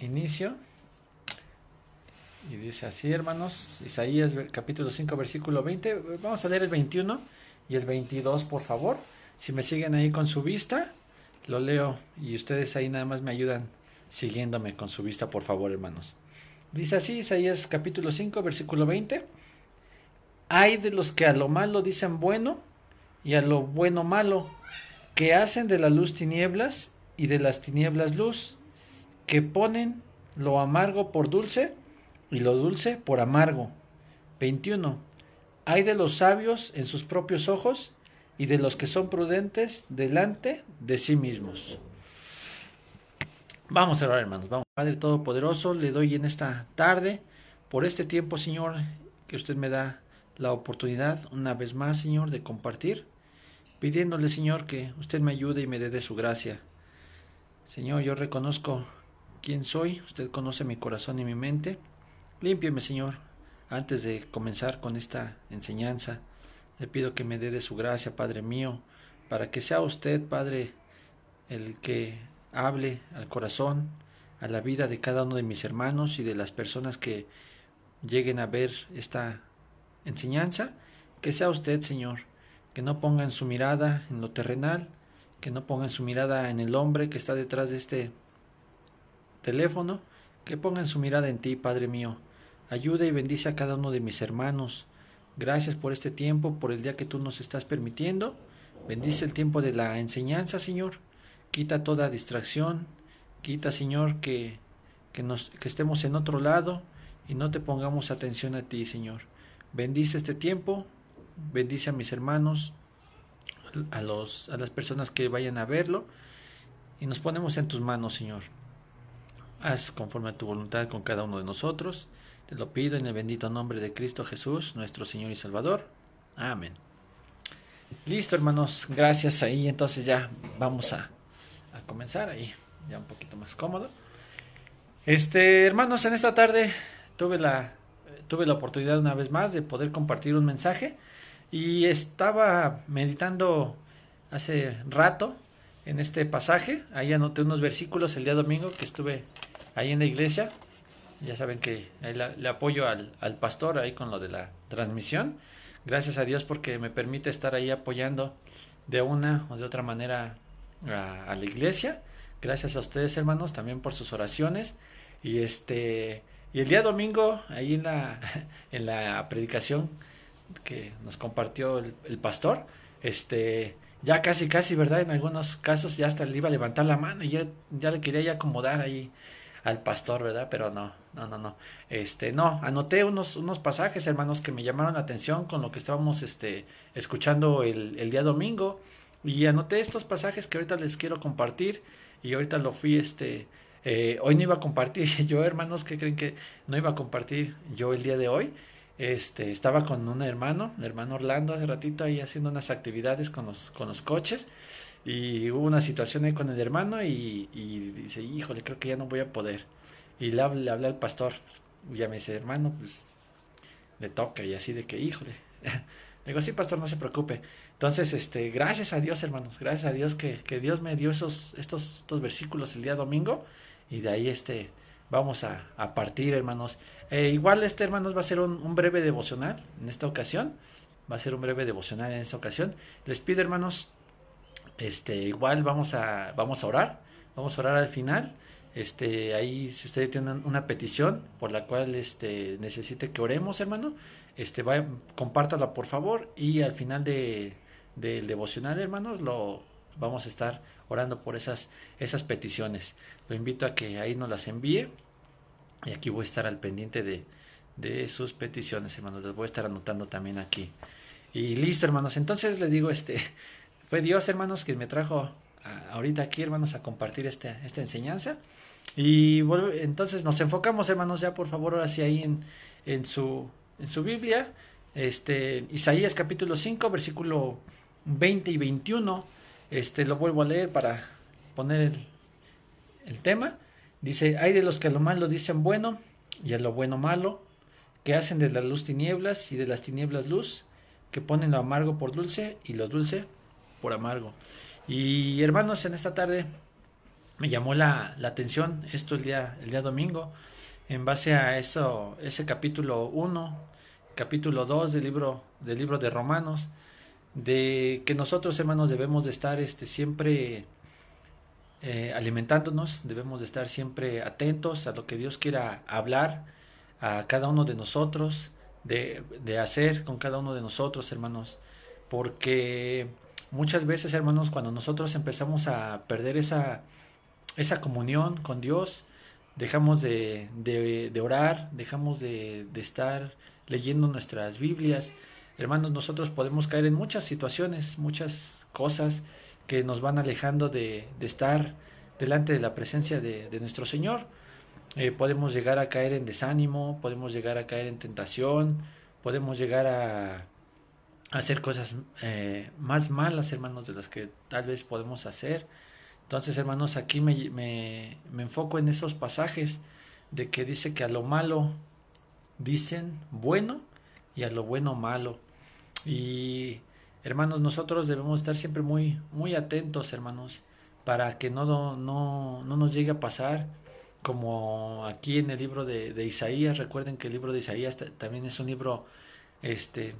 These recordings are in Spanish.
inicio. Y dice así, hermanos, Isaías capítulo 5, versículo 20. Vamos a leer el 21 y el 22, por favor. Si me siguen ahí con su vista, lo leo y ustedes ahí nada más me ayudan siguiéndome con su vista, por favor, hermanos. Dice así, Isaías capítulo 5, versículo 20. Hay de los que a lo malo dicen bueno y a lo bueno malo, que hacen de la luz tinieblas y de las tinieblas luz, que ponen lo amargo por dulce y lo dulce por amargo. 21. Hay de los sabios en sus propios ojos y de los que son prudentes delante de sí mismos. Vamos a orar, hermanos. Vamos, Padre Todopoderoso, le doy en esta tarde, por este tiempo, Señor, que usted me da la oportunidad una vez más, Señor, de compartir, pidiéndole, Señor, que usted me ayude y me dé de su gracia. Señor, yo reconozco quién soy, usted conoce mi corazón y mi mente. Límpieme, Señor, antes de comenzar con esta enseñanza. Le pido que me dé de su gracia, Padre mío, para que sea usted, Padre, el que hable al corazón, a la vida de cada uno de mis hermanos y de las personas que lleguen a ver esta enseñanza, que sea usted, Señor, que no pongan su mirada en lo terrenal, que no pongan su mirada en el hombre que está detrás de este teléfono, que pongan su mirada en ti, Padre mío. Ayuda y bendice a cada uno de mis hermanos. Gracias por este tiempo, por el día que tú nos estás permitiendo. Bendice el tiempo de la enseñanza, Señor. Quita toda distracción. Quita, Señor, que, que, nos, que estemos en otro lado y no te pongamos atención a ti, Señor. Bendice este tiempo. Bendice a mis hermanos, a, los, a las personas que vayan a verlo y nos ponemos en tus manos, Señor. Haz conforme a tu voluntad con cada uno de nosotros. Te lo pido en el bendito nombre de Cristo Jesús, nuestro Señor y Salvador. Amén. Listo, hermanos. Gracias ahí. Entonces ya vamos a, a comenzar ahí, ya un poquito más cómodo. Este, hermanos, en esta tarde tuve la, tuve la oportunidad una vez más de poder compartir un mensaje y estaba meditando hace rato en este pasaje. Ahí anoté unos versículos el día domingo que estuve ahí en la iglesia. Ya saben que ahí le apoyo al, al, pastor ahí con lo de la transmisión. Gracias a Dios porque me permite estar ahí apoyando de una o de otra manera a, a la iglesia. Gracias a ustedes hermanos también por sus oraciones. Y este y el día domingo ahí en la, en la predicación que nos compartió el, pastor, este, ya casi, casi, ¿verdad? En algunos casos ya hasta le iba a levantar la mano y ya, ya le quería acomodar ahí al pastor, ¿verdad? Pero no, no, no, no. Este, no, anoté unos, unos pasajes, hermanos, que me llamaron la atención con lo que estábamos, este, escuchando el, el día domingo. Y anoté estos pasajes que ahorita les quiero compartir. Y ahorita lo fui, este, eh, hoy no iba a compartir yo, hermanos, que creen que no iba a compartir yo el día de hoy? Este, estaba con un hermano, el hermano Orlando, hace ratito ahí haciendo unas actividades con los, con los coches. Y hubo una situación ahí con el hermano y, y dice, híjole, creo que ya no voy a poder. Y le le habla al pastor. Y ya me dice, hermano, pues le toca y así de que, híjole. le digo, sí, pastor, no se preocupe. Entonces, este, gracias a Dios, hermanos, gracias a Dios que, que Dios me dio esos, estos, estos versículos el día domingo. Y de ahí, este, vamos a, a partir, hermanos. Eh, igual este, hermanos, va a ser un, breve devocional en esta ocasión. Va a ser un breve devocional en esta ocasión. Les pido, hermanos, este, igual vamos a, vamos a orar. Vamos a orar al final. Este, ahí, si ustedes tienen una petición por la cual este, necesite que oremos, hermano, este, va, compártala por favor. Y al final de, del devocional, hermanos, lo vamos a estar orando por esas, esas peticiones. Lo invito a que ahí nos las envíe y aquí voy a estar al pendiente de, de sus peticiones, hermanos. Les voy a estar anotando también aquí. Y listo, hermanos. Entonces les digo, este, fue Dios, hermanos, quien me trajo ahorita aquí, hermanos, a compartir esta, esta enseñanza. Y entonces nos enfocamos, hermanos, ya por favor, ahora sí ahí en, en, su, en su Biblia. Este, Isaías capítulo 5, versículo 20 y 21. Este, lo vuelvo a leer para poner el, el tema. Dice, hay de los que a lo malo dicen bueno y a lo bueno malo, que hacen de la luz tinieblas y de las tinieblas luz, que ponen lo amargo por dulce y lo dulce por amargo. Y hermanos, en esta tarde me llamó la, la atención esto el día, el día domingo, en base a eso, ese capítulo 1, capítulo 2 del libro, del libro de Romanos, de que nosotros hermanos debemos de estar este, siempre eh, alimentándonos, debemos de estar siempre atentos a lo que Dios quiera hablar a cada uno de nosotros, de, de hacer con cada uno de nosotros, hermanos, porque muchas veces, hermanos, cuando nosotros empezamos a perder esa, esa comunión con Dios, dejamos de, de, orar, dejamos de, de, estar leyendo nuestras Biblias. Hermanos, nosotros podemos caer en muchas situaciones, muchas cosas que nos van alejando de, de estar delante de la presencia de, nuestro Señor. Eh, podemos llegar a caer en desánimo, podemos llegar a caer en tentación, podemos llegar a, hacer cosas eh, más malas, hermanos, de las que tal vez podemos hacer. Entonces, hermanos, aquí me, me, me enfoco en esos pasajes de que dice que a lo malo dicen bueno y a lo bueno malo. Y hermanos, nosotros debemos estar siempre muy, muy atentos, hermanos, para que no, no, no nos llegue a pasar como aquí en el libro de, de Isaías. Recuerden que el libro de Isaías también es un libro este,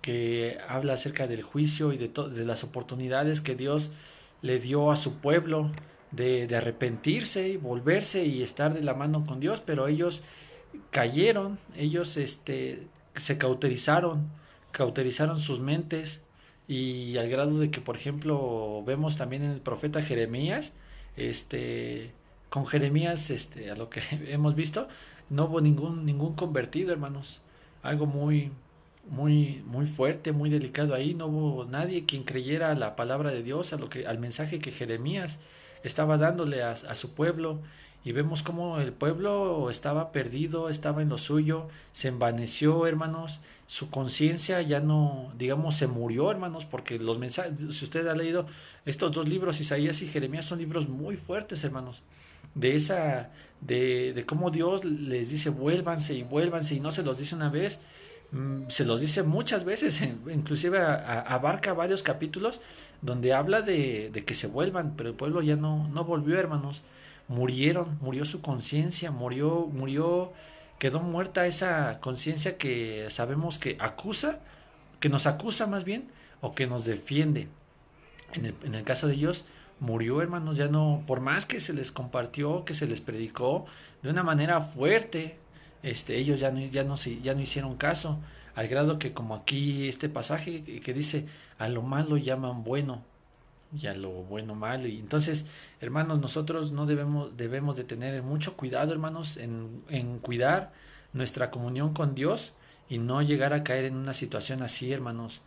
que habla acerca del juicio y de, de las oportunidades que Dios le dio a su pueblo de, de, arrepentirse y volverse y estar de la mano con Dios, pero ellos cayeron, ellos este, se cauterizaron, cauterizaron sus mentes y al grado de que, por ejemplo, vemos también en el profeta Jeremías, este, con Jeremías, este, a lo que hemos visto, no hubo ningún, ningún convertido, hermanos, algo muy, muy, muy fuerte, muy delicado ahí. No hubo nadie quien creyera a la palabra de Dios, a lo que, al mensaje que Jeremías estaba dándole a, a su pueblo. Y vemos cómo el pueblo estaba perdido, estaba en lo suyo, se envaneció, hermanos, su conciencia ya no, digamos, se murió, hermanos, porque los mensajes, si usted ha leído estos dos libros, Isaías y Jeremías, son libros muy fuertes, hermanos, de esa, de, de cómo Dios les dice, vuélvanse y vuélvanse, y no se los dice una vez, Mm, se los dice muchas veces, inclusive abarca varios capítulos donde habla de, de, que se vuelvan, pero el pueblo ya no, no volvió, hermanos. Murieron, murió su conciencia, murió, murió, quedó muerta esa conciencia que sabemos que acusa, que nos acusa más bien, o que nos defiende. En el, caso de ellos, murió, hermanos, ya no, por más que se les compartió, que se les predicó de una manera fuerte, este, ellos ya no, ya, no, ya no hicieron caso, al grado que como aquí este pasaje que dice, a lo malo llaman bueno y a lo bueno malo. Y entonces, hermanos, nosotros no debemos, debemos de tener mucho cuidado, hermanos, en, en cuidar nuestra comunión con Dios y no llegar a caer en una situación así, hermanos.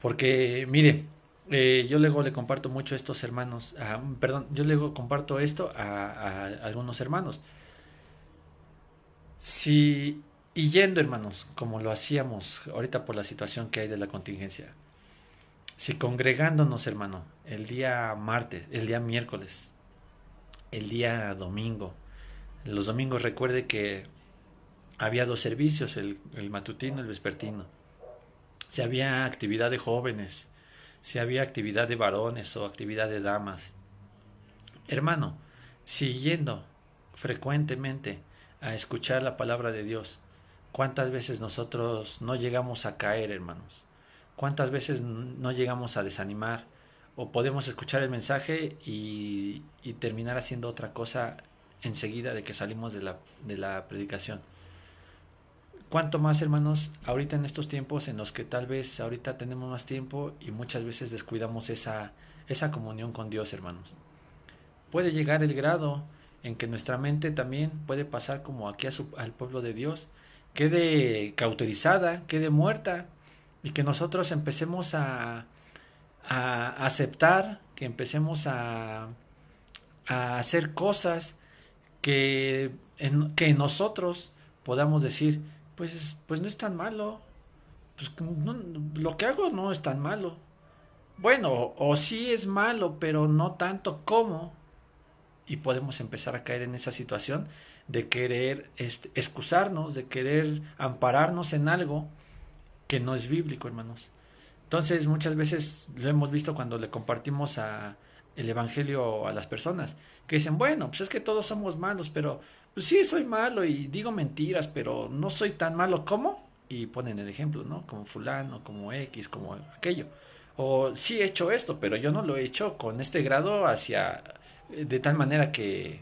Porque, mire, eh, yo luego le comparto mucho a estos hermanos, perdón, yo luego comparto esto a algunos hermanos. Si, y yendo hermanos, como lo hacíamos ahorita por la situación que hay de la contingencia, si congregándonos hermano, el día martes, el día miércoles, el día domingo, los domingos recuerde que había dos servicios, el, el matutino y el vespertino. Si había actividad de jóvenes, si había actividad de varones o actividad de damas. Hermano, siguiendo frecuentemente a escuchar la palabra de Dios. ¿Cuántas veces nosotros no llegamos a caer, hermanos? ¿Cuántas veces no llegamos a desanimar? O podemos escuchar el mensaje y, terminar haciendo otra cosa enseguida de que salimos de la, de la predicación. ¿Cuánto más, hermanos, ahorita en estos tiempos en los que tal vez ahorita tenemos más tiempo y muchas veces descuidamos esa, esa comunión con Dios, hermanos? Puede llegar el grado en que nuestra mente también puede pasar como aquí al pueblo de Dios, quede cauterizada, quede muerta, y que nosotros empecemos a, a aceptar, que empecemos a, a hacer cosas que en, que nosotros podamos decir, pues, pues no es tan malo, pues lo que hago no es tan malo. Bueno, o, o sí es malo, pero no tanto como y podemos empezar a caer en esa situación de querer este, excusarnos, de querer ampararnos en algo que no es bíblico, hermanos. Entonces, muchas veces lo hemos visto cuando le compartimos a el evangelio a las personas, que dicen, bueno, pues es que todos somos malos, pero pues sí, soy malo y digo mentiras, pero no soy tan malo como, y ponen el ejemplo, ¿no? Como fulano, como X, como aquello. O sí he hecho esto, pero yo no lo he hecho con este grado hacia, de tal manera que,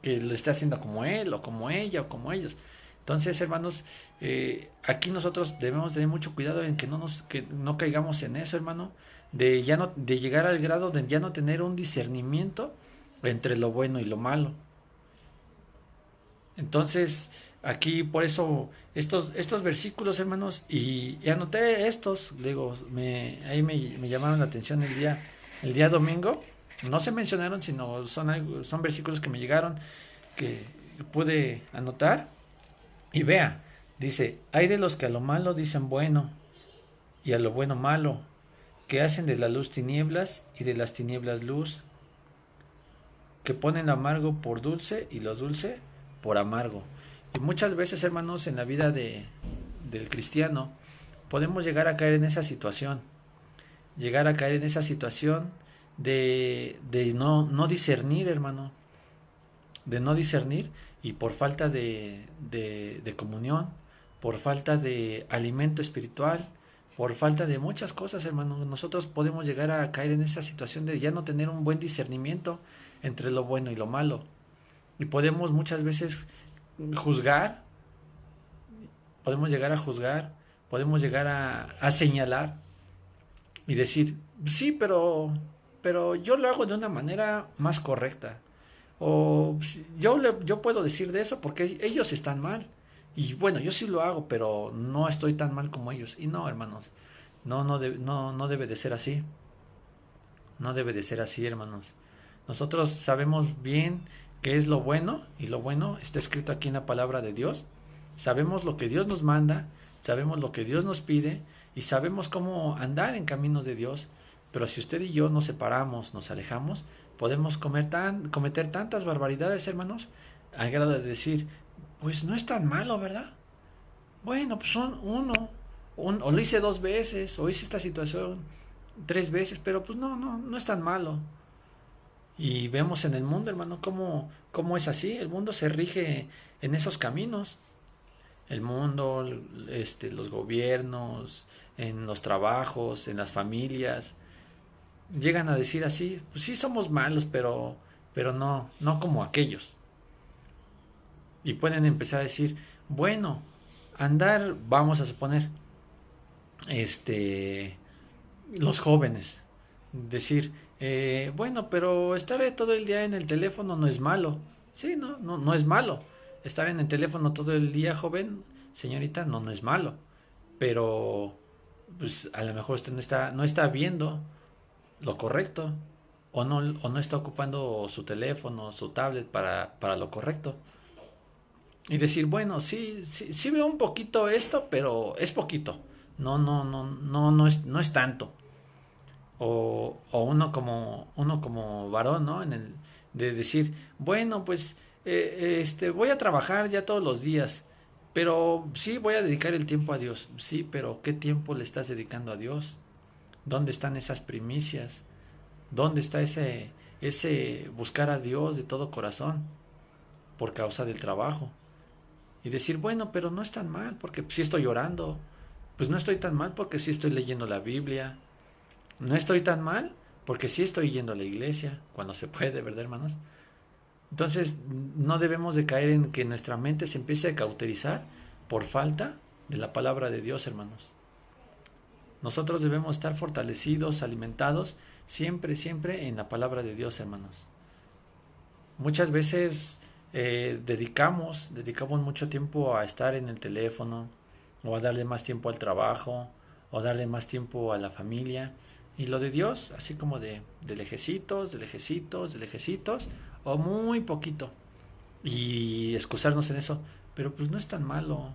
que lo esté haciendo como él, o como ella, o como ellos. Entonces, hermanos, eh, aquí nosotros debemos tener mucho cuidado en que no nos, que no caigamos en eso, hermano, de ya no, de llegar al grado de ya no tener un discernimiento entre lo bueno y lo malo. Entonces, aquí por eso estos, estos versículos, hermanos, y, anoté estos, digo, me, ahí me, llamaron la atención el día, el día domingo. No se mencionaron, sino son, son versículos que me llegaron, que pude anotar. Y vea, dice, hay de los que a lo malo dicen bueno, y a lo bueno malo, que hacen de la luz tinieblas y de las tinieblas luz, que ponen amargo por dulce y lo dulce por amargo. Y muchas veces, hermanos, en la vida de, del cristiano, podemos llegar a caer en esa situación. Llegar a caer en esa situación de, de no, no discernir, hermano. De no discernir y por falta de, de comunión, por falta de alimento espiritual, por falta de muchas cosas, hermano, nosotros podemos llegar a caer en esa situación de ya no tener un buen discernimiento entre lo bueno y lo malo. Y podemos muchas veces juzgar, podemos llegar a juzgar, podemos llegar a, señalar y decir, sí, pero, pero yo lo hago de una manera más correcta. O yo, le, yo puedo decir de eso porque ellos están mal. Y bueno, yo sí lo hago, pero no estoy tan mal como ellos. Y no, hermanos, no, no, no, no debe de ser así. No debe de ser así, hermanos. Nosotros sabemos bien qué es lo bueno y lo bueno está escrito aquí en la palabra de Dios. Sabemos lo que Dios nos manda, sabemos lo que Dios nos pide y sabemos cómo andar en caminos de Dios. Pero si usted y yo nos separamos, nos alejamos, podemos cometer tantas barbaridades, hermanos, al grado de decir, pues no es tan malo, ¿verdad? Bueno, pues son uno, o lo hice dos veces, o hice esta situación tres veces, pero pues no, no, no es tan malo. Y vemos en el mundo, hermano, cómo, cómo es así. El mundo se rige en esos caminos. El mundo, este, los gobiernos, en los trabajos, en las familias, llegan a decir así, pues sí somos malos, pero, pero no, no como aquellos. Y pueden empezar a decir, bueno, andar, vamos a suponer, este, los jóvenes, decir, eh, bueno, pero estar todo el día en el teléfono no es malo. Sí, no, no, no es malo. Estar en el teléfono todo el día, joven, señorita, no, no es malo. Pero, pues a lo mejor usted no está, no está viendo lo correcto. O no, o no está ocupando su teléfono, su tablet para, para lo correcto. Y decir, bueno, sí, sí, sí veo un poquito esto, pero es poquito. No, no, no, no, no es, no es tanto o, o uno como uno como varón no en el de decir bueno pues eh, este voy a trabajar ya todos los días pero sí voy a dedicar el tiempo a Dios sí pero qué tiempo le estás dedicando a Dios dónde están esas primicias dónde está ese ese buscar a Dios de todo corazón por causa del trabajo y decir bueno pero no es tan mal porque si estoy llorando pues no estoy tan mal porque si estoy leyendo la Biblia no estoy tan mal porque sí estoy yendo a la iglesia cuando se puede, ¿verdad, hermanos? Entonces, no debemos de caer en que nuestra mente se empiece a cauterizar por falta de la palabra de Dios, hermanos. Nosotros debemos estar fortalecidos, alimentados, siempre, siempre en la palabra de Dios, hermanos. Muchas veces eh, dedicamos, dedicamos mucho tiempo a estar en el teléfono, o a darle más tiempo al trabajo, o darle más tiempo a la familia, y lo de Dios, así como de, de lejecitos, de lejecitos, de lejecitos, o muy poquito. Y excusarnos en eso, pero pues no es tan malo.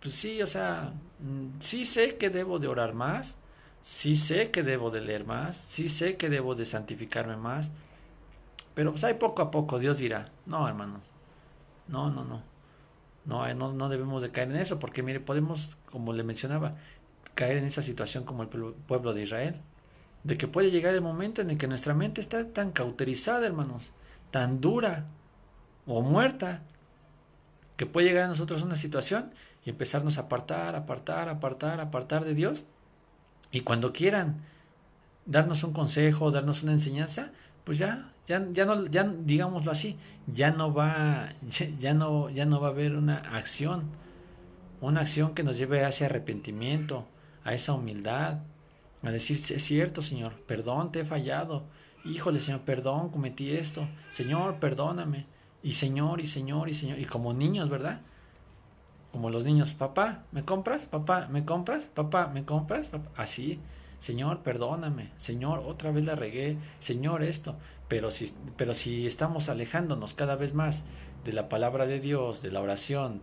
Pues sí, o sea, mm, sí sé que debo de orar más, sí sé que debo de leer más, sí sé que debo de santificarme más, pero pues ahí poco a poco Dios dirá, no hermanos, no, no, no, no, no, no debemos de caer en eso, porque mire, podemos, como le mencionaba, caer en esa situación como el pueblo de Israel, de que puede llegar el momento en el que nuestra mente está tan cauterizada, hermanos, tan dura o muerta, que puede llegar a nosotros una situación y empezarnos a apartar, apartar, apartar, apartar de Dios. Y cuando quieran darnos un consejo, darnos una enseñanza, pues ya, ya, ya no, ya digámoslo así, ya no va, ya no, ya no va a haber una acción, una acción que nos lleve a ese arrepentimiento, a esa humildad, a decir, es cierto, Señor, perdón, te he fallado. Híjole, Señor, perdón, cometí esto. Señor, perdóname. Y Señor, y Señor, y Señor. Y como niños, ¿verdad? Como los niños, papá, ¿me compras? Papá, ¿me compras? Papá, ¿me compras? Así, Señor, perdóname. Señor, otra vez la regué. Señor, esto. Pero si, pero si estamos alejándonos cada vez más de la palabra de Dios, de la oración,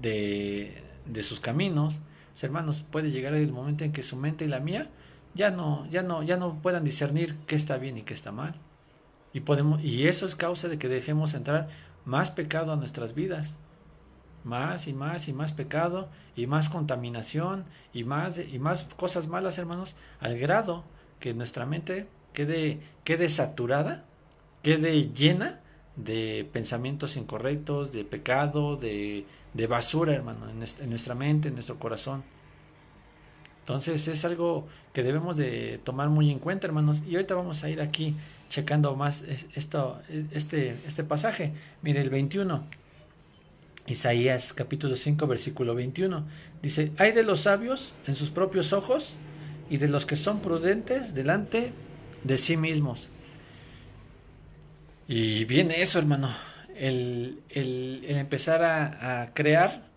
de, de sus caminos, pues, hermanos, puede llegar el momento en que su mente y la mía ya no, ya no, ya no puedan discernir qué está bien y qué está mal. Y podemos, y eso es causa de que dejemos entrar más pecado a nuestras vidas. Más y más y más pecado y más contaminación y más y más cosas malas, hermanos, al grado que nuestra mente quede, quede saturada, quede llena de pensamientos incorrectos, de pecado, de, de basura, hermano, en nuestra mente, en nuestro corazón. Entonces es algo que debemos de tomar muy en cuenta, hermanos. Y ahorita vamos a ir aquí checando más esto, este, este pasaje. Mire el 21. Isaías capítulo 5 versículo 21. Dice, hay de los sabios en sus propios ojos y de los que son prudentes delante de sí mismos. Y viene eso, hermano. El, el, empezar a, a crear,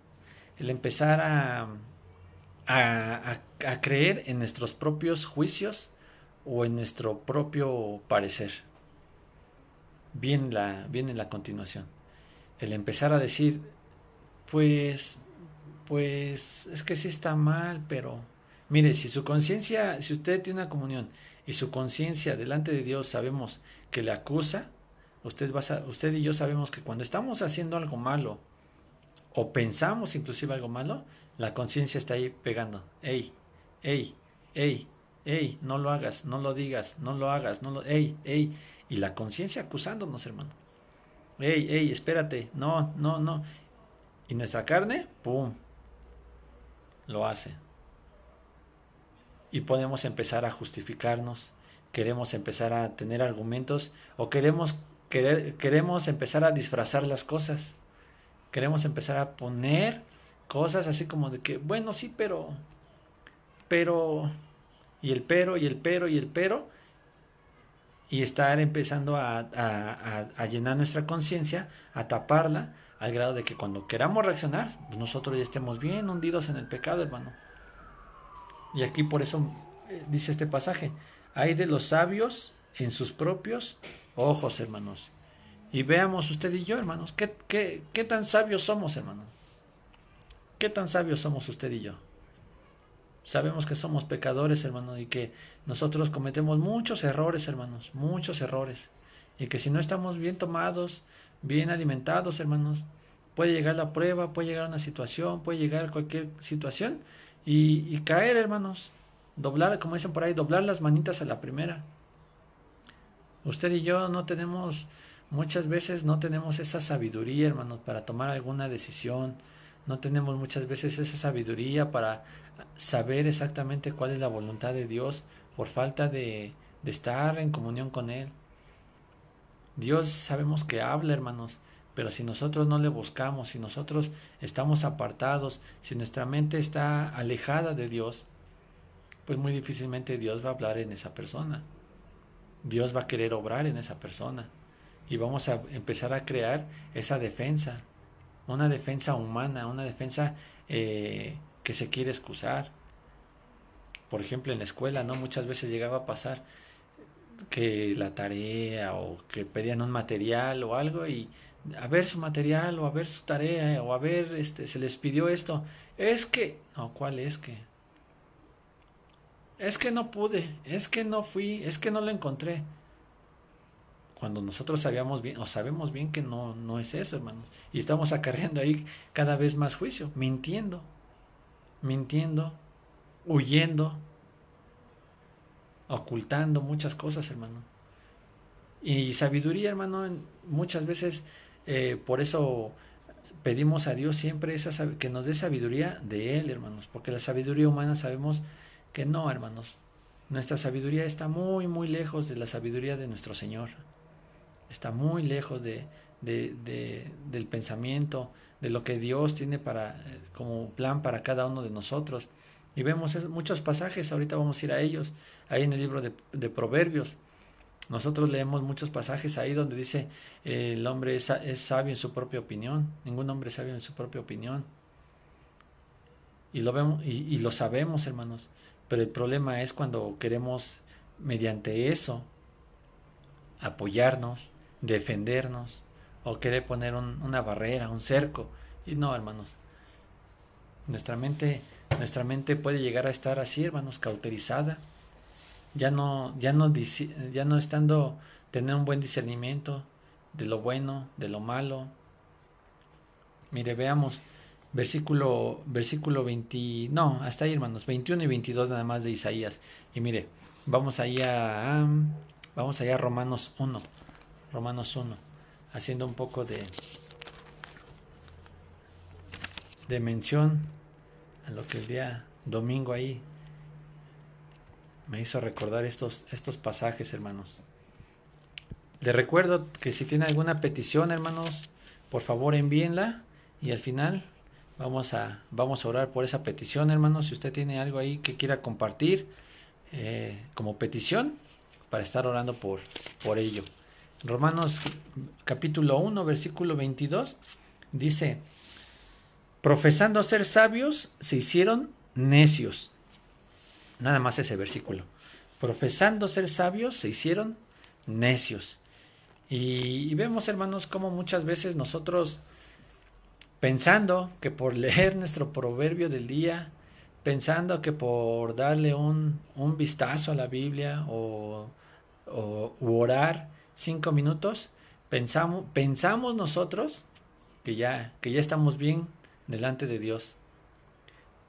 el empezar a, a, a, creer en nuestros propios juicios o en nuestro propio parecer. Viene la, viene la continuación. El empezar a decir, pues, pues, es que sí está mal, pero, mire, si su conciencia, si usted tiene una comunión y su conciencia delante de Dios sabemos que le acusa, usted, va usted y yo sabemos que cuando estamos haciendo algo malo o pensamos inclusive algo malo, la conciencia está ahí pegando. Ey, ey, ey, ey, no lo hagas, no lo digas, no lo hagas, no lo, ey, ey. Y la conciencia acusándonos, hermano. Ey, ey, espérate, no, no, no. Y nuestra carne, ¡pum! Lo hace. Y podemos empezar a justificarnos, queremos empezar a tener argumentos o queremos, querer, queremos empezar a disfrazar las cosas. Queremos empezar a poner cosas así como de que, bueno, sí, pero, pero, y el pero, y el pero, y el pero, y estar empezando a, a, a, llenar nuestra conciencia, a taparla, al grado de que cuando queramos reaccionar, pues nosotros ya estemos bien hundidos en el pecado, hermano. Y aquí por eso eh, dice este pasaje, hay de los sabios en sus propios ojos, hermanos. Y veamos usted y yo, hermanos, qué, qué, qué tan sabios somos, hermanos. ¿Qué tan sabios somos usted y yo? Sabemos que somos pecadores, hermano, y que nosotros cometemos muchos errores, hermanos, muchos errores. Y que si no estamos bien tomados, bien alimentados, hermanos, puede llegar la prueba, puede llegar una situación, puede llegar cualquier situación y, y caer, hermanos. Doblar, como dicen por ahí, doblar las manitas a la primera. Usted y yo no tenemos, muchas veces no tenemos esa sabiduría, hermanos, para tomar alguna decisión no tenemos muchas veces esa sabiduría para saber exactamente cuál es la voluntad de Dios por falta de, de estar en comunión con Él. Dios sabemos que habla, hermanos, pero si nosotros no le buscamos, si nosotros estamos apartados, si nuestra mente está alejada de Dios, pues muy difícilmente Dios va a hablar en esa persona. Dios va a querer obrar en esa persona. Y vamos a empezar a crear esa defensa, una defensa humana, una defensa eh, que se quiere excusar. Por ejemplo, en la escuela, ¿no? Muchas veces llegaba a pasar que la tarea o que pedían un material o algo y a ver su material o a ver su tarea o a ver este se les pidió esto es que no cuál es que es que no pude es que no fui es que no lo encontré cuando nosotros sabíamos bien o sabemos bien que no, no es eso, hermanos. Y estamos acarreando ahí cada vez más juicio, mintiendo, mintiendo, huyendo. ocultando muchas cosas, hermano. Y sabiduría, hermano, muchas veces eh, por eso pedimos a Dios siempre esa, que nos dé sabiduría de Él, hermanos, porque la sabiduría humana sabemos que no, hermanos. Nuestra sabiduría está muy, muy lejos de la sabiduría de nuestro Señor. Está muy lejos de, de, del pensamiento, de lo que Dios tiene para, eh, como plan para cada uno de nosotros. Y vemos muchos pasajes, ahorita vamos a ir a ellos, ahí en el libro de, de Proverbios. Nosotros leemos muchos pasajes ahí donde dice el hombre es, sabio en su propia opinión, ningún hombre es sabio en su propia opinión. Y lo vemos y, lo sabemos, hermanos. Pero el problema es cuando queremos mediante eso apoyarnos, defendernos o querer poner una barrera, un cerco. Y no, hermanos. Nuestra mente, nuestra mente puede llegar a estar así, hermanos, cauterizada. Ya no, ya no, ya no estando tener un buen discernimiento de lo bueno, de lo malo. Mire, veamos versículo versículo 20, no, hasta ahí, hermanos, 21 y 22 nada más de Isaías. Y mire, vamos allá vamos allá a Romanos 1. Romanos 1, haciendo un poco de de mención a lo que el día domingo ahí me hizo recordar estos, estos pasajes, hermanos. Le recuerdo que si tiene alguna petición, hermanos, por favor envíenla y al final vamos a, vamos a orar por esa petición, hermanos. Si usted tiene algo ahí que quiera compartir eh, como petición, para estar orando por, por ello. Romanos capítulo 1, versículo 22, dice, profesando ser sabios, se hicieron necios. Nada más ese versículo. Profesando ser sabios, se hicieron necios. Y, vemos, hermanos, como muchas veces nosotros, pensando que por leer nuestro proverbio del día, pensando que por darle un, un vistazo a la Biblia o, o orar cinco minutos, pensamos, pensamos nosotros que ya, que ya estamos bien delante de Dios,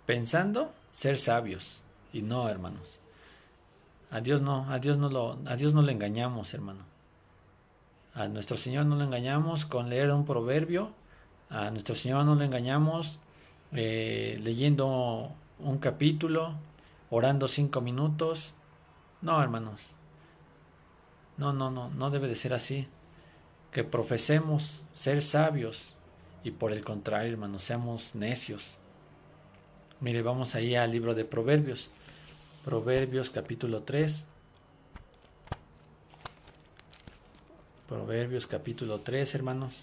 pensando ser sabios. Y no, hermanos. A Dios no, a Dios no lo, a Dios no le engañamos, hermano. A nuestro Señor no le engañamos con leer un proverbio. A nuestro Señor no le engañamos eh, leyendo un capítulo, orando cinco minutos. No, hermanos. No, no, no, no debe de ser así. Que profesemos ser sabios y por el contrario, hermanos, seamos necios. Mire, vamos ahí al libro de Proverbios. Proverbios capítulo 3. Proverbios capítulo 3, hermanos.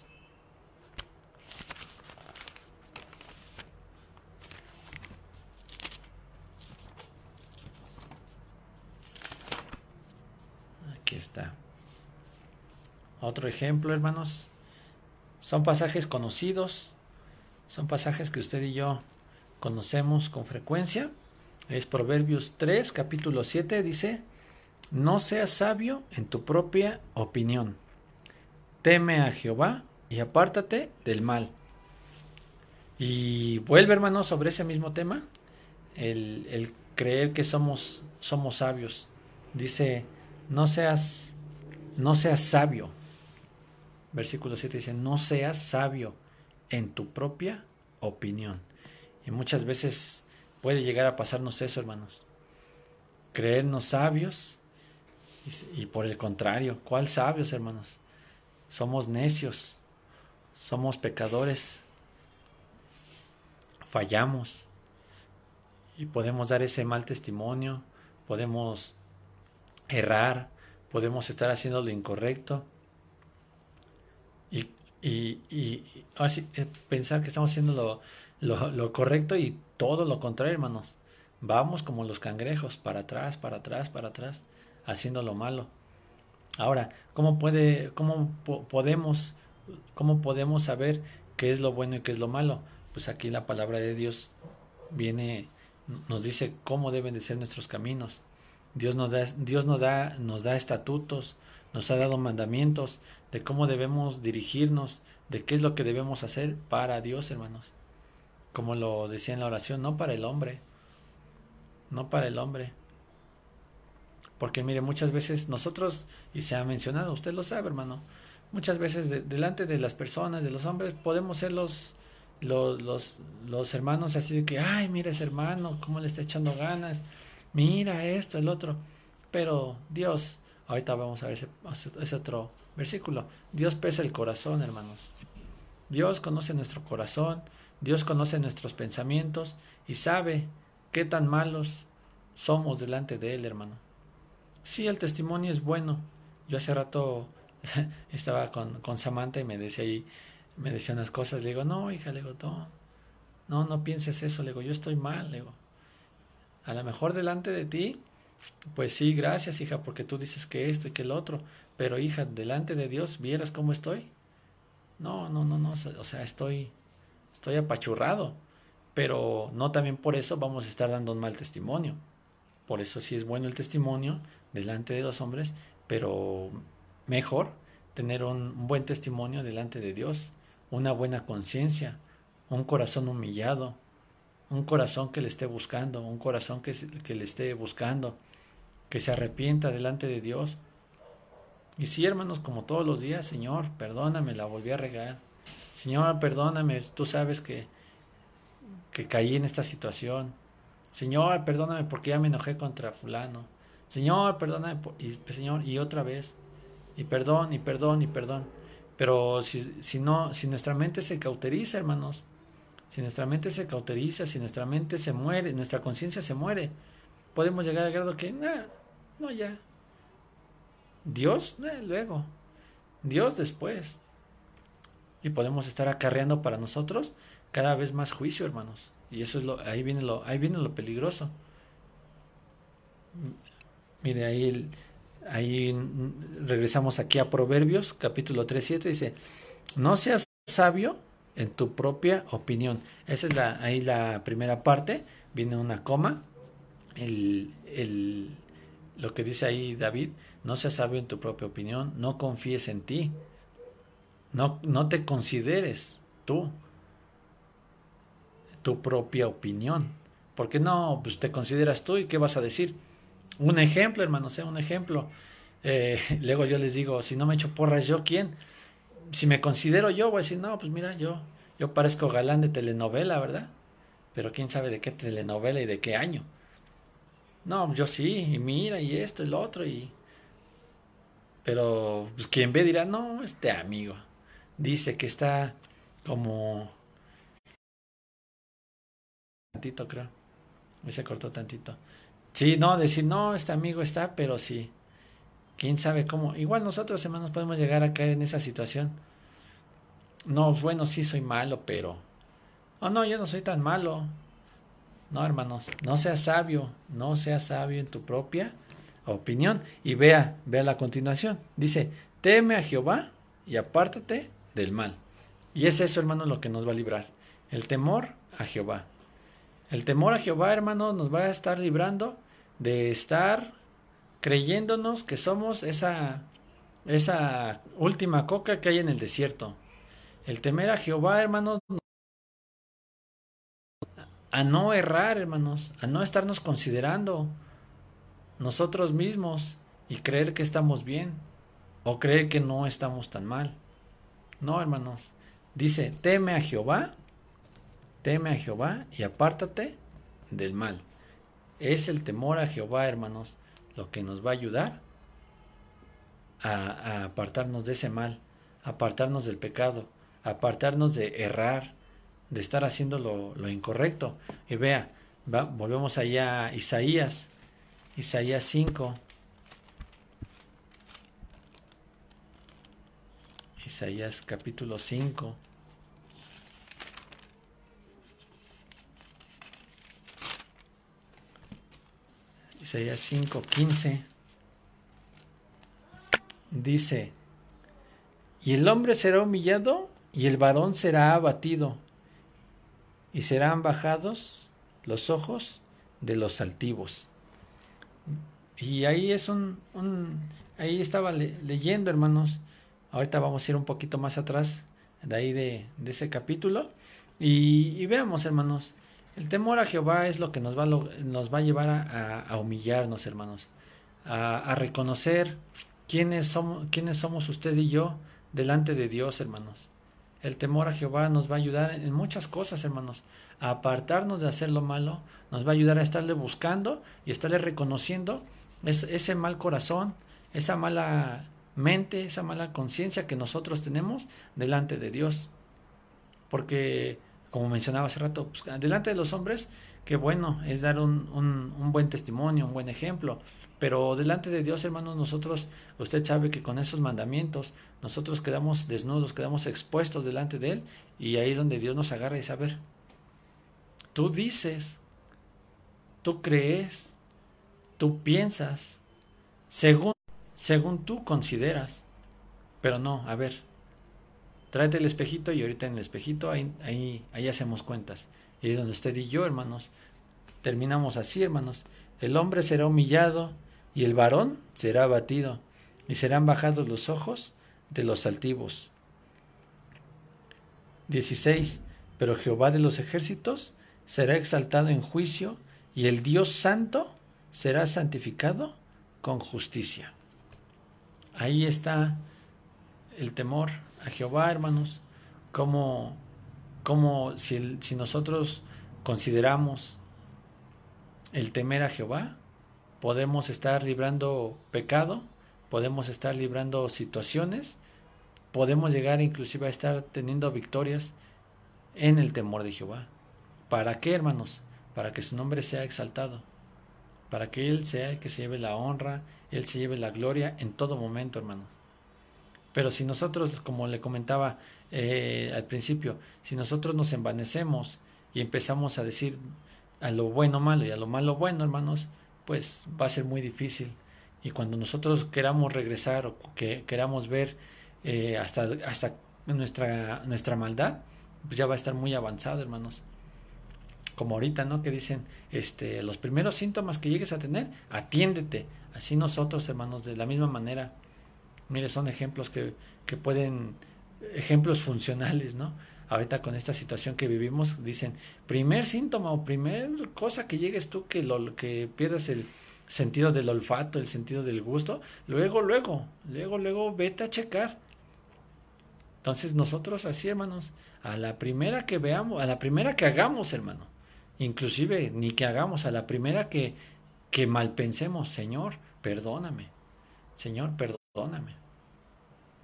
Aquí está. Otro ejemplo, hermanos. Son pasajes conocidos. Son pasajes que usted y yo conocemos con frecuencia es Proverbios 3, capítulo 7, dice, no seas sabio en tu propia opinión. Teme a Jehová y apártate del mal. Y vuelve, hermano, sobre ese mismo tema, el, el creer que somos, somos sabios. Dice, no seas, no seas sabio. Versículo 7 dice, no seas sabio en tu propia opinión. Y muchas veces Puede llegar a pasarnos eso, hermanos. Creernos sabios y, por el contrario, ¿cuál sabios, hermanos? Somos necios, somos pecadores, fallamos y podemos dar ese mal testimonio, podemos errar, podemos estar haciendo lo incorrecto y, y, y así, eh, pensar que estamos haciendo lo, lo, correcto y todo lo contrario, hermanos. Vamos como los cangrejos, para atrás, para atrás, para atrás, haciendo lo malo. Ahora, ¿cómo puede, cómo podemos, cómo podemos saber qué es lo bueno y qué es lo malo? Pues aquí la palabra de Dios viene, nos dice cómo deben de ser nuestros caminos. Dios nos da, Dios nos da, nos da estatutos, nos ha dado mandamientos de cómo debemos dirigirnos, de qué es lo que debemos hacer para Dios, hermanos como lo decía en la oración, no para el hombre, no para el hombre, Porque mire, muchas veces nosotros, y se ha mencionado, usted lo sabe, hermano, muchas veces delante de las personas, de los hombres, podemos ser los, los, los, los, hermanos así de que, ay, mira ese hermano, cómo le está echando ganas, mira esto, el otro. Pero Dios, ahorita vamos a ver ese, ese otro versículo, Dios pesa el corazón, hermanos. Dios conoce nuestro corazón, Dios conoce nuestros pensamientos y sabe qué tan malos somos delante de Él, hermano. Sí, el testimonio es bueno. Yo hace rato estaba con, con Samantha y me decía ahí, me decía unas cosas. Le digo, no, hija, le digo, no, no, no pienses eso. Le digo, yo estoy mal. Le digo, a lo mejor delante de ti, pues sí, gracias, hija, porque tú dices que esto y que el otro. Pero, hija, delante de Dios, ¿vieras cómo estoy? No, no, no, no, o sea, estoy, estoy apachurrado. Pero no también por eso vamos a estar dando un mal testimonio. Por eso sí es bueno el testimonio delante de los hombres, pero mejor tener un, buen testimonio delante de Dios, una buena conciencia, un corazón humillado, un corazón que le esté buscando, un corazón que, le esté buscando, que se arrepienta delante de Dios. Y sí, hermanos, como todos los días, Señor, perdóname, la volví a regar. Señor, perdóname, tú sabes que, que caí en esta situación. Señor, perdóname porque ya me enojé contra fulano. Señor, perdóname, y, Señor, y otra vez, y perdón, y perdón, y perdón. Pero si, si no, si nuestra mente se cauteriza, hermanos, si nuestra mente se cauteriza, si nuestra mente se muere, nuestra conciencia se muere, podemos llegar al grado que, nah, no, ya. Dios, luego. Dios después. Y podemos estar acarreando para nosotros cada vez más juicio, hermanos. Y eso es lo, ahí viene lo, ahí viene lo peligroso. Mire, ahí, ahí regresamos aquí a Proverbios, capítulo 3, 7, dice, no seas sabio en tu propia opinión. Esa es la, ahí la primera parte, viene una coma, el, el, lo que dice ahí David, no seas sabio en tu propia opinión, no confíes en ti, no, no te consideres tú tu propia opinión. Porque no, pues te consideras tú y qué vas a decir. Un ejemplo, hermano, sea un ejemplo. Eh, luego yo les digo, si no me echo porras, ¿yo quién? Si me considero yo, voy a decir, no, pues mira, yo, yo parezco galán de telenovela, ¿verdad? Pero quién sabe de qué telenovela y de qué año. No, yo sí, y mira, y esto, y lo otro, y... Pero pues, quien ve dirá, no, este amigo dice que está como... Tantito, creo. Me se cortó tantito. Sí, no, decir, no, este amigo está, pero sí. ¿Quién sabe cómo? Igual nosotros, hermanos, podemos llegar a caer en esa situación. No, bueno, sí soy malo, pero... Oh, no, yo no soy tan malo. No, hermanos, no seas sabio, no seas sabio en tu propia opinión. Y vea, vea la continuación. Dice, teme a Jehová y apártate del mal. Y es eso, hermanos, lo que nos va a librar. El temor a Jehová. El temor a Jehová, hermano, nos va a estar librando de estar creyéndonos que somos esa, esa última coca que hay en el desierto. El temer a Jehová, hermanos, a no errar, hermanos, a no estarnos considerando nosotros mismos y creer que estamos bien o creer que no estamos tan mal. No, hermanos. Dice, teme a Jehová Teme a Jehová y apártate del mal. Es el temor a Jehová, hermanos, lo que nos va a ayudar a, apartarnos de ese mal, apartarnos del pecado, apartarnos de errar, de estar haciendo lo, incorrecto. Y vea, volvemos allá a Isaías, Isaías 5. Isaías capítulo 5. Isaías 5:15 dice, y el hombre será humillado y el varón será abatido, y serán bajados los ojos de los altivos. Y ahí es un, ahí estaba leyendo, hermanos. Ahorita vamos a ir un poquito más atrás de ahí de, ese capítulo. Y, veamos, hermanos, el temor a Jehová es lo que nos va, nos va a llevar a, humillarnos, hermanos, a, reconocer quiénes somos, quiénes somos usted y yo delante de Dios, hermanos. El temor a Jehová nos va a ayudar en muchas cosas, hermanos. A apartarnos de hacer lo malo, nos va a ayudar a estarle buscando y estarle reconociendo ese mal corazón, esa mala mente, esa mala conciencia que nosotros tenemos delante de Dios. Porque, como mencionaba hace rato, pues, delante de los hombres, que bueno, es dar un, un buen testimonio, un buen ejemplo. Pero delante de Dios, hermanos, nosotros, usted sabe que con esos mandamientos, nosotros quedamos desnudos, quedamos expuestos delante de Él, y ahí es donde Dios nos agarra y saber. Tú dices, tú crees, tú piensas, según, según tú consideras. Pero no, a ver, tráete el espejito y ahorita en el espejito ahí, ahí, ahí hacemos cuentas. Y es donde usted y yo, hermanos, terminamos así, hermanos. El hombre será humillado y el varón será abatido y serán bajados los ojos de los altivos. 16. Pero Jehová de los ejércitos será exaltado en juicio y el Dios santo será santificado con justicia. Ahí está el temor a Jehová, hermanos, como, como si, nosotros consideramos el temer a Jehová, podemos estar librando pecado, podemos estar librando situaciones, podemos llegar inclusive a estar teniendo victorias en el temor de Jehová. ¿Para qué, hermanos? Para que su nombre sea exaltado para que Él sea el que se lleve la honra, Él se lleve la gloria en todo momento, hermano. Pero si nosotros, como le comentaba eh, al principio, si nosotros nos envanecemos y empezamos a decir a lo bueno malo y a lo malo bueno, hermanos, pues va a ser muy difícil. Y cuando nosotros queramos regresar o que queramos ver eh, hasta, hasta nuestra, nuestra maldad, pues ya va a estar muy avanzado, hermanos como ahorita, ¿no? Que dicen, este, los primeros síntomas que llegues a tener, atiéndete. Así nosotros, hermanos, de la misma manera. Mire, son ejemplos que, que pueden, ejemplos funcionales, ¿no? Ahorita con esta situación que vivimos, dicen, primer síntoma o primer cosa que llegues tú que lo que pierdas el sentido del olfato, el sentido del gusto, luego, luego, luego, luego vete a checar. Entonces nosotros así, hermanos, a la primera que veamos, a la primera que hagamos, hermano, inclusive ni que hagamos a la primera que, que mal pensemos, Señor, perdóname, Señor, perdóname.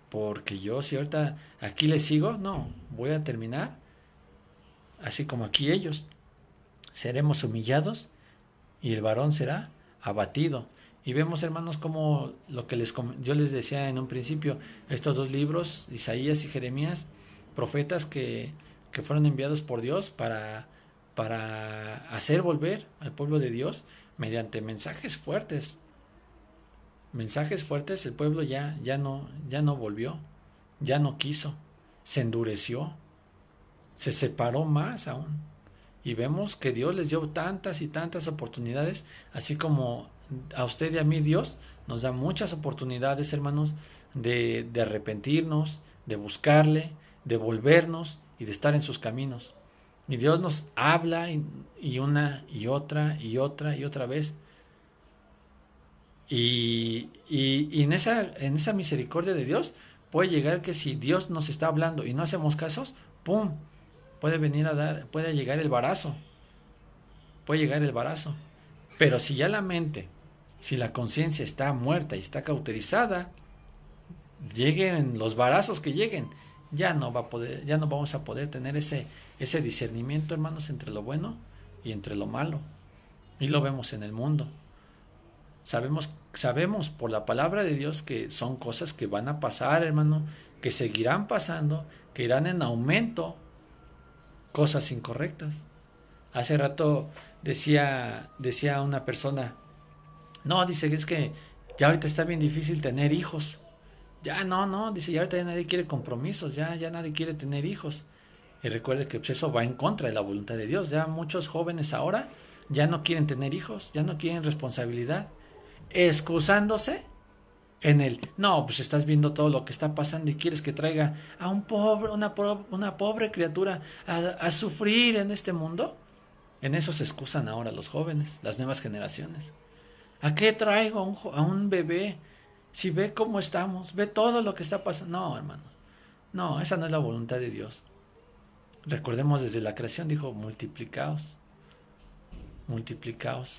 Porque yo si ahorita aquí le sigo, no, voy a terminar así como aquí ellos. Seremos humillados y el varón será abatido. Y vemos, hermanos, como lo que les, yo les decía en un principio, estos dos libros, Isaías y Jeremías, profetas que, que fueron enviados por Dios para para hacer volver al pueblo de Dios mediante mensajes fuertes. Mensajes fuertes, el pueblo ya, ya, no, ya no volvió, ya no quiso, se endureció, se separó más aún. Y vemos que Dios les dio tantas y tantas oportunidades, así como a usted y a mí Dios nos da muchas oportunidades, hermanos, de, de arrepentirnos, de buscarle, de volvernos y de estar en sus caminos. Y Dios nos habla y, una y otra y otra y otra vez. Y, y, en, esa, en esa misericordia de Dios puede llegar que si Dios nos está hablando y no hacemos casos, ¡pum! Puede venir a dar, puede llegar el barazo. Puede llegar el barazo. Pero si ya la mente, si la conciencia está muerta y está cauterizada, lleguen los barazos que lleguen, ya no va a poder, ya no vamos a poder tener ese, ese discernimiento, hermanos, entre lo bueno y entre lo malo. Y lo vemos en el mundo. Sabemos, sabemos por la palabra de Dios que son cosas que van a pasar, hermano, que seguirán pasando, que irán en aumento, cosas incorrectas. Hace rato decía, decía una persona, no, dice que es que ya ahorita está bien difícil tener hijos. Ya no, no, dice, ya ahorita ya nadie quiere compromisos, ya, ya nadie quiere tener hijos. Y recuerde que pues, eso va en contra de la voluntad de Dios. Ya muchos jóvenes ahora ya no quieren tener hijos, ya no quieren responsabilidad, excusándose en el, no, pues estás viendo todo lo que está pasando y quieres que traiga a un pobre, una, una pobre criatura a, sufrir en este mundo. En eso se excusan ahora los jóvenes, las nuevas generaciones. ¿A qué traigo a un, a un bebé? Si ve cómo estamos, ve todo lo que está pasando. No, hermano. No, esa no es la voluntad de Dios. Recordemos desde la creación dijo, multiplicaos. Multiplicaos.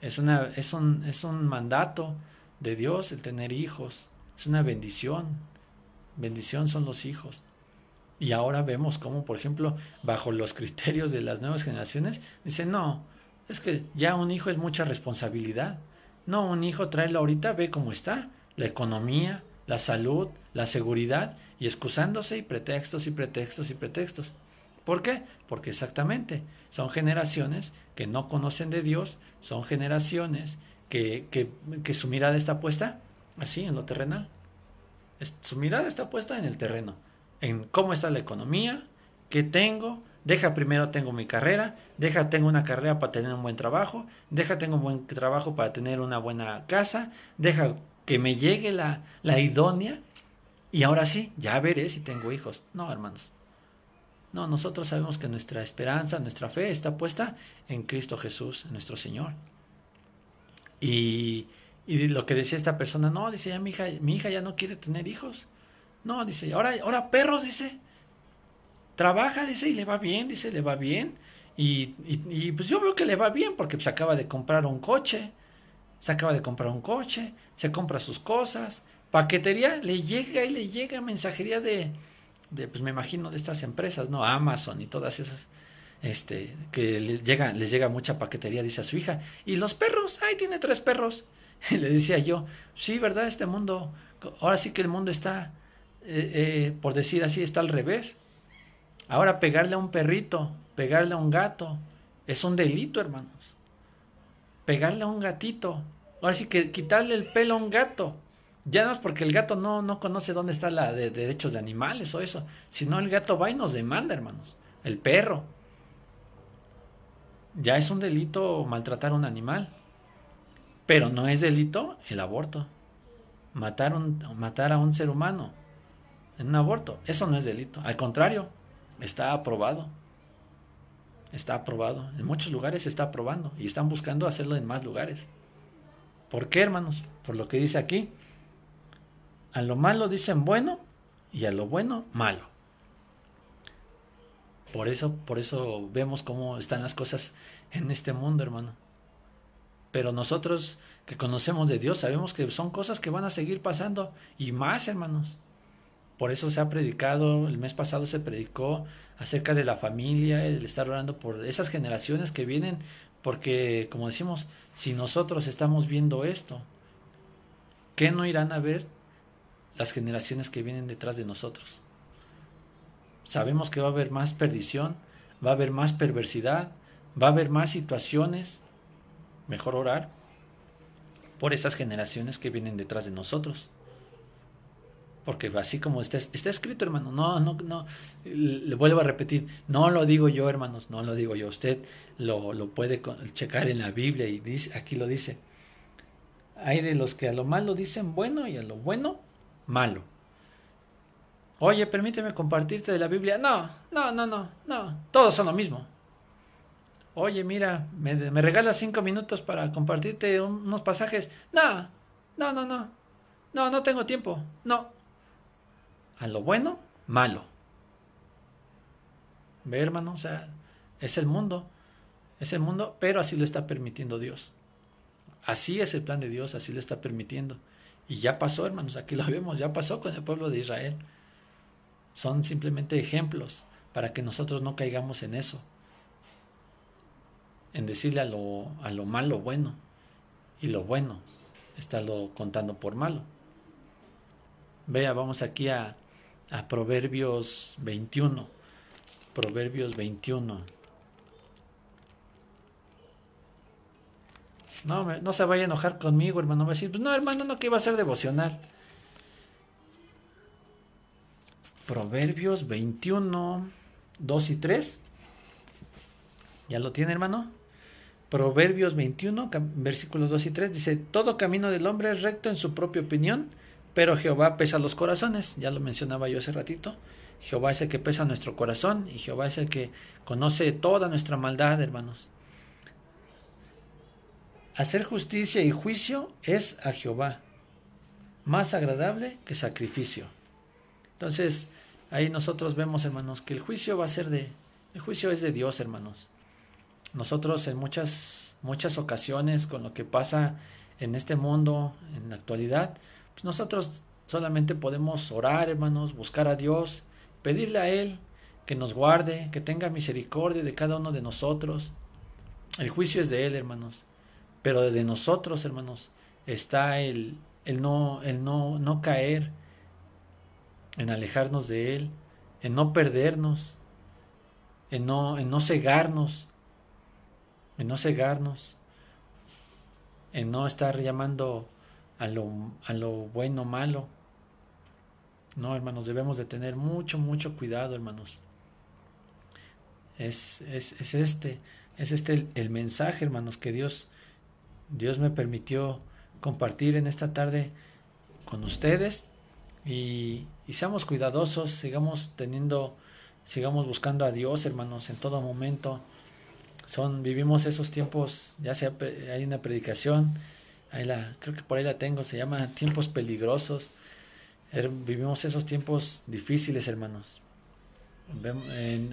Es, una, es, un, es un mandato de Dios el tener hijos. Es una bendición. Bendición son los hijos. Y ahora vemos cómo, por ejemplo, bajo los criterios de las nuevas generaciones, dicen, no, es que ya un hijo es mucha responsabilidad. No, un hijo tráelo ahorita, ve cómo está, la economía, la salud, la seguridad, y excusándose y pretextos y pretextos y pretextos. ¿Por qué? Porque exactamente son generaciones que no conocen de Dios, son generaciones que, que, que su mirada está puesta así en lo terrenal. Su mirada está puesta en el terreno, en cómo está la economía, qué tengo, deja primero tengo mi carrera, deja tengo una carrera para tener un buen trabajo, deja tengo un buen trabajo para tener una buena casa, deja que me llegue la, la idónea y ahora sí, ya veré si tengo hijos. No, hermanos. No, nosotros sabemos que nuestra esperanza, nuestra fe está puesta en Cristo Jesús, nuestro Señor. Y, y lo que decía esta persona, no, dice, ya mi hija, mi hija ya no quiere tener hijos. No, dice, ahora, ahora perros, dice. Trabaja, dice, y le va bien, dice, le va bien. Y, y, pues yo veo que le va bien porque se acaba de comprar un coche. Se acaba de comprar un coche, se compra sus cosas. Paquetería, le llega y le llega mensajería de, de pues me imagino, de estas empresas, ¿no? Amazon y todas esas este, que le llega, les llega mucha paquetería, dice a su hija. Y los perros, ay, tiene tres perros. Y le decía yo, sí, ¿verdad? Este mundo, ahora sí que el mundo está, eh, eh, por decir así, está al revés. Ahora pegarle a un perrito, pegarle a un gato, es un delito, hermanos. Pegarle a un gatito, ahora sí que quitarle el pelo a un gato. Ya no es porque el gato no, no conoce dónde está la de, derechos de animales o eso, sino el gato va y nos demanda, hermanos. El perro. Ya es un delito maltratar a un animal. Pero no es delito el aborto. Matar, un, matar a un ser humano en un aborto, eso no es delito. Al contrario, está aprobado. Está aprobado. En muchos lugares se está aprobando y están buscando hacerlo en más lugares. ¿Por qué, hermanos? Por lo que dice aquí. A lo malo dicen bueno y a lo bueno malo. Por eso, por eso vemos cómo están las cosas en este mundo, hermano. Pero nosotros que conocemos de Dios sabemos que son cosas que van a seguir pasando y más, hermanos. Por eso se ha predicado, el mes pasado se predicó acerca de la familia, el estar orando por esas generaciones que vienen, porque como decimos, si nosotros estamos viendo esto, ¿qué no irán a ver las generaciones que vienen detrás de nosotros? Sabemos que va a haber más perdición, va a haber más perversidad, va a haber más situaciones Mejor orar por esas generaciones que vienen detrás de nosotros. Porque así como está, está escrito, hermano, no, no, no, le vuelvo a repetir, no lo digo yo, hermanos, no lo digo yo, usted lo, lo puede checar en la Biblia y dice, aquí lo dice. Hay de los que a lo malo dicen bueno y a lo bueno malo. Oye, permíteme compartirte de la Biblia. No, no, no, no, no, todos son lo mismo oye, mira, me, me regalas cinco minutos para compartirte unos pasajes. No, no, no, no, no, no tengo tiempo, no. A lo bueno, malo. Ve, hermano, o sea, es el mundo, es el mundo, pero así lo está permitiendo Dios. Así es el plan de Dios, así lo está permitiendo. Y ya pasó, hermanos, aquí lo vemos, ya pasó con el pueblo de Israel. Son simplemente ejemplos para que nosotros no caigamos en eso en decirle a lo, a lo malo bueno y lo bueno estarlo contando por malo. Vea, vamos aquí a, a Proverbios 21. Proverbios 21. No, no se vaya a enojar conmigo, hermano. Va a decir, pues no, hermano, no, que iba a ser devocional. Proverbios 21, 2 y 3. ¿Ya lo tiene, hermano? Proverbios 21, versículos 2 y 3 dice, todo camino del hombre es recto en su propia opinión, pero Jehová pesa los corazones, ya lo mencionaba yo hace ratito, Jehová es el que pesa nuestro corazón y Jehová es el que conoce toda nuestra maldad, hermanos. hacer justicia y juicio es a Jehová, más agradable que sacrificio. Entonces, ahí nosotros vemos, hermanos, que el juicio va a ser de, el juicio es de Dios, hermanos. Nosotros en muchas, muchas ocasiones, con lo que pasa en este mundo, en la actualidad, pues nosotros solamente podemos orar, hermanos, buscar a Dios, pedirle a Él que nos guarde, que tenga misericordia de cada uno de nosotros. El juicio es de Él, hermanos. Pero de nosotros, hermanos, está el, el, no, el no, no caer, en alejarnos de Él, en no perdernos, en no, en no cegarnos, en no cegarnos, en no estar llamando a lo, a lo bueno malo. No, hermanos, debemos de tener mucho, mucho cuidado, hermanos. Es, es, es este, es este el, mensaje, hermanos, que Dios, Dios me permitió compartir en esta tarde con ustedes y, y seamos cuidadosos, sigamos teniendo, sigamos buscando a Dios, hermanos, en todo momento. Son, vivimos esos tiempos, ya sea hay una predicación, ahí la, creo que por ahí la tengo, se llama tiempos peligrosos. Vivimos esos tiempos difíciles, hermanos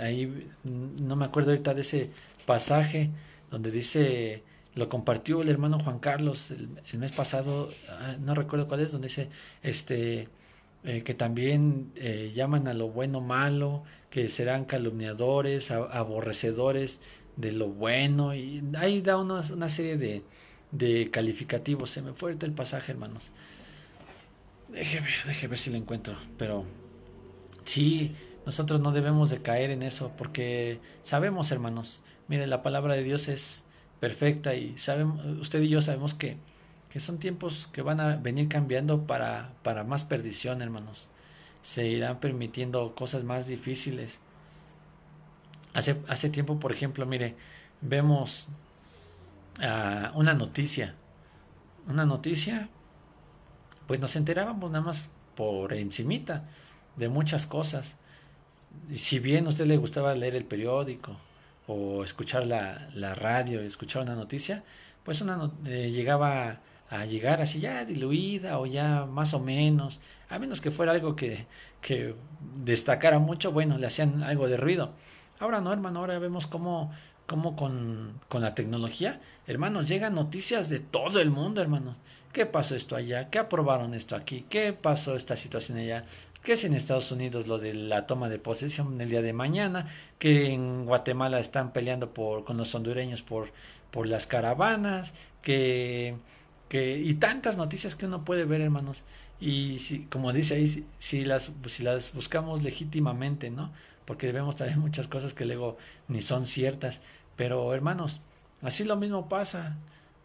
ahí no me acuerdo ahorita de ese pasaje donde dice, lo compartió el hermano Juan Carlos el, mes pasado, ah, no recuerdo cuál es, donde dice, este, eh, que también eh, llaman a lo bueno malo, que serán calumniadores, aborrecedores de lo bueno, y ahí da una, una serie de, de calificativos. Se me fue el pasaje, hermanos. Déjeme, déjeme ver si lo encuentro, pero sí, nosotros no debemos de caer en eso porque sabemos, hermanos, mire, la palabra de Dios es perfecta y sabemos, usted y yo sabemos que, que son tiempos que van a venir cambiando para, para más perdición, hermanos. Se irán permitiendo cosas más difíciles. Hace, hace tiempo, por ejemplo, mire, vemos uh, una noticia. Una noticia, pues nos enterábamos nada más por encimita de muchas cosas si bien a usted le gustaba leer el periódico o escuchar la, la radio y escuchar una noticia, pues una eh, llegaba a llegar así ya diluida o ya más o menos, a menos que fuera algo que, que destacara mucho, bueno, le hacían algo de ruido. Ahora no, hermano, ahora vemos cómo, cómo con, con la tecnología, hermanos, llegan noticias de todo el mundo, hermanos. ¿Qué pasó esto allá? ¿Qué aprobaron esto aquí? ¿Qué pasó esta situación allá? que es en Estados Unidos lo de la toma de posesión el día de mañana, que en Guatemala están peleando por, con los hondureños por, por las caravanas, que, que, y tantas noticias que uno puede ver, hermanos. Y si, como dice ahí, si, las, si las buscamos legítimamente, ¿no? Porque debemos traer muchas cosas que luego ni son ciertas. Pero, hermanos, así lo mismo pasa.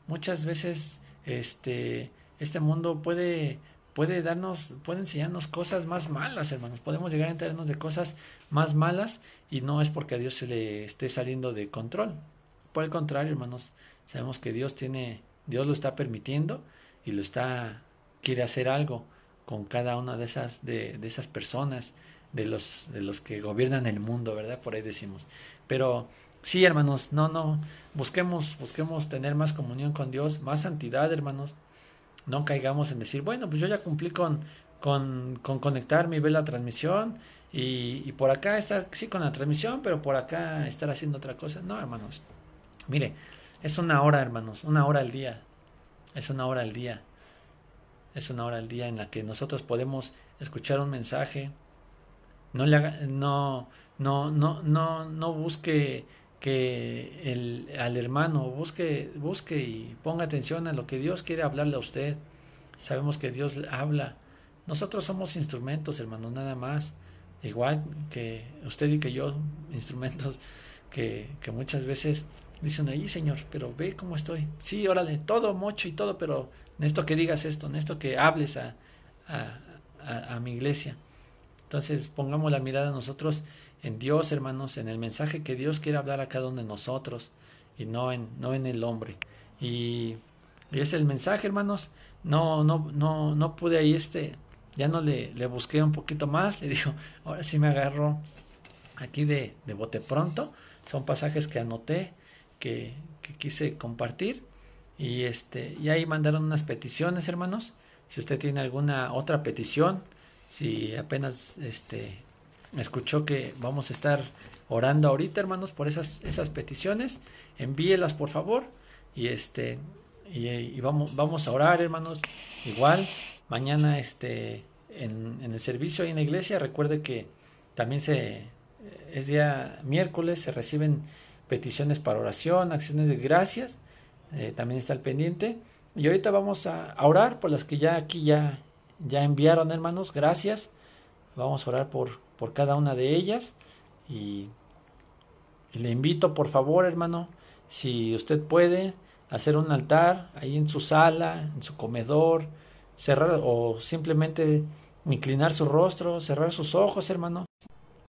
Muchas veces, este, este mundo puede puede darnos, puede enseñarnos cosas más malas, hermanos. Podemos llegar a enterarnos de cosas más malas y no es porque a Dios se le esté saliendo de control. Por el contrario, hermanos, sabemos que Dios tiene, Dios lo está permitiendo y lo está, quiere hacer algo con cada una de esas, de, de esas personas, de los, de los que gobiernan el mundo, ¿verdad? Por ahí decimos. Pero sí, hermanos, no, no, busquemos, busquemos tener más comunión con Dios, más santidad, hermanos no caigamos en decir, bueno, pues yo ya cumplí con, con, con conectarme y ver la transmisión y, y, por acá estar, sí, con la transmisión, pero por acá estar haciendo otra cosa. No, hermanos. Mire, es una hora, hermanos, una hora al día. Es una hora al día. Es una hora al día en la que nosotros podemos escuchar un mensaje. No le haga, no, no, no, no, no busque que el, al hermano busque, busque y ponga atención a lo que Dios quiere hablarle a usted. Sabemos que Dios habla. Nosotros somos instrumentos, hermano, nada más. Igual que usted y que yo, instrumentos que, que muchas veces dicen ahí, Señor, pero ve cómo estoy. Sí, órale, todo mocho y todo, pero necesito que digas esto, necesito que hables a, a, a, a mi iglesia. Entonces pongamos la mirada nosotros en Dios, hermanos, en el mensaje que Dios quiere hablar a cada uno de nosotros y no en, no en el hombre. Y, y es el mensaje, hermanos. No, no, no, no pude ahí este, ya no le, le busqué un poquito más, le digo, ahora sí me agarro aquí de, de bote pronto. Son pasajes que anoté, que, que quise compartir. Y este, y ahí mandaron unas peticiones, hermanos. Si usted tiene alguna otra petición, si apenas este escuchó que vamos a estar orando ahorita, hermanos, por esas, esas peticiones, envíelas por favor. Y este, y, vamos, vamos a orar, hermanos. Igual, mañana este, en, en el servicio ahí en la iglesia, recuerde que también se es día miércoles, se reciben peticiones para oración, acciones de gracias, eh, también está el pendiente. Y ahorita vamos a, orar por las que ya aquí ya, ya enviaron, hermanos, gracias. Vamos a orar por, por cada una de ellas. Y, le invito, por favor, hermano, si usted puede, hacer un altar ahí en su sala, en su comedor, cerrar o simplemente inclinar su rostro, cerrar sus ojos, hermano,